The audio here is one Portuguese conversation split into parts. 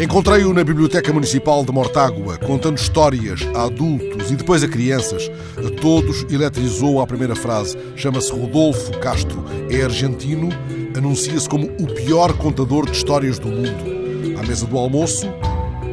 Encontrei-o na Biblioteca Municipal de Mortágua, contando histórias a adultos e depois a crianças. A todos eletrizou a primeira frase. Chama-se Rodolfo Castro, é argentino, anuncia-se como o pior contador de histórias do mundo. À mesa do almoço,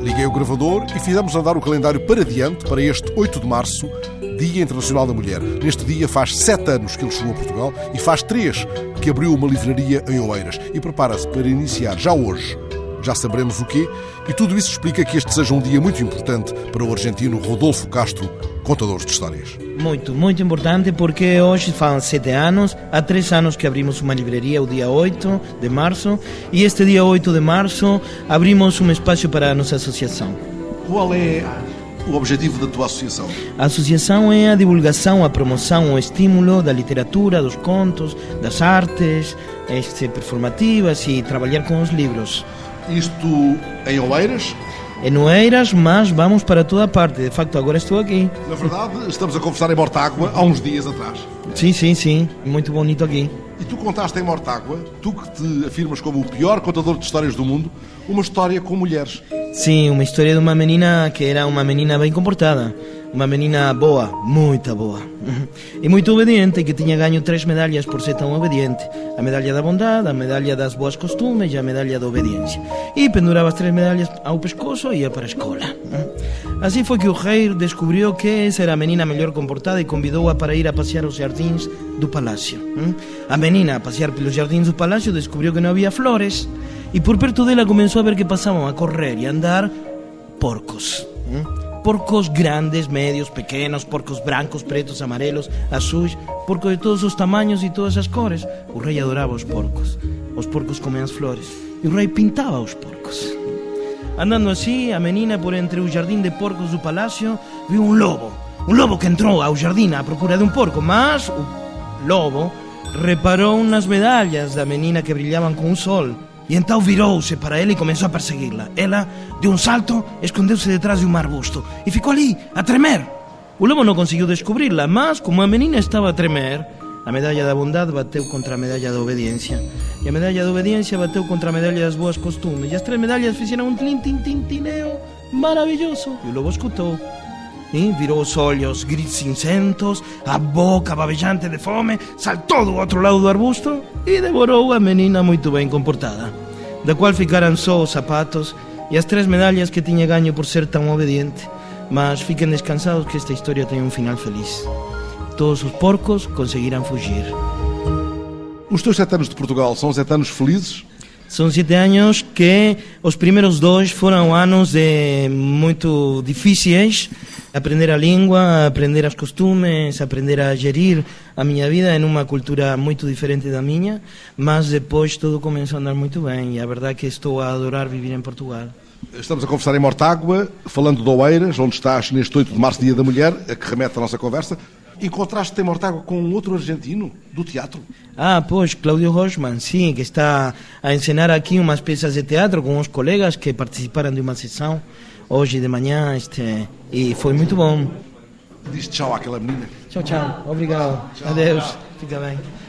liguei o gravador e fizemos andar o calendário para diante para este 8 de março, Dia Internacional da Mulher. Neste dia faz sete anos que ele chegou a Portugal e faz três que abriu uma livraria em Oeiras e prepara-se para iniciar já hoje já saberemos o quê, e tudo isso explica que este seja um dia muito importante para o argentino Rodolfo Castro, contador de histórias. Muito, muito importante porque hoje faz sete anos, há três anos que abrimos uma livraria, o dia 8 de março, e este dia 8 de março abrimos um espaço para a nossa associação. Qual é o objetivo da tua associação? A associação é a divulgação, a promoção, o estímulo da literatura, dos contos, das artes este, performativas e trabalhar com os livros. Isto em Oeiras? Em Oeiras, mas vamos para toda parte. De facto, agora estou aqui. Na verdade, estamos a conversar em Mortágua há uns dias atrás. Sim, sim, sim. Muito bonito aqui. E tu contaste em Mortágua, tu que te afirmas como o pior contador de histórias do mundo, uma história com mulheres. Sim, uma história de uma menina que era uma menina bem comportada. Uma menina boa, muito boa. E muito obediente, que tinha ganho três medalhas por ser tão obediente. A medalha da bondade, a medalha das boas costumes e a medalha da obediência. E pendurava as três medalhas ao pescoço e ia para a escola. Assim foi que o rei descobriu que essa era a menina melhor comportada e convidou-a para ir a passear aos jardins do palácio. A menina, a passear pelos jardins do palácio, descobriu que não havia flores e por perto dela começou a ver que passavam a correr e a andar porcos porcos grandes, medios, pequenos, porcos brancos, pretos, amarelos, azuis, porcos de todos os tamanhos e todas as cores. O rei adorava os porcos. Os porcos comem as flores. E o rei pintava os porcos. Andando assim, a menina por entre o jardim de porcos do palácio viu um lobo. Um lobo que entrou ao jardim à procura de um porco, mas o lobo reparou nas medalhas da menina que brilhavam com o sol e então virou-se para ela e começou a persegui-la. Ela, de um salto, escondeu-se detrás de um arbusto e ficou ali, a tremer. O lobo não conseguiu descobri-la, mas como a menina estava a tremer, a medalha da bondade bateu contra a medalha da obediência. E a medalha da obediência bateu contra a medalha das boas costumes. E as três medalhas fizeram um tin-tin-tin-tineo maravilhoso. E o lobo escutou. Virou os olhos gris cinzentos, a boca babejante de fome, saltou do outro lado do arbusto e devorou a menina muito bem comportada, da qual ficaram só os sapatos e as três medalhas que tinha ganho por ser tão obediente. Mas fiquem descansados que esta história tem um final feliz. Todos os porcos conseguiram fugir. Os teus sete anos de Portugal são sete anos felizes? São sete anos que os primeiros dois foram anos de muito difíceis. Aprender a língua, aprender os costumes, aprender a gerir a minha vida em uma cultura muito diferente da minha, mas depois tudo começou a andar muito bem e a verdade é que estou a adorar viver em Portugal. Estamos a conversar em Mortágua, falando de Oeiras, onde estás neste 8 de março, Dia da Mulher, a que remete a nossa conversa. Encontraste com um outro argentino do teatro? Ah, pois, Claudio Rochman, sim, que está a encenar aqui umas peças de teatro com uns colegas que participaram de uma sessão hoje de manhã este, e foi muito bom. Diz tchau àquela menina. Tchau, tchau. Obrigado. Tchau, Adeus. Tchau. Fica bem.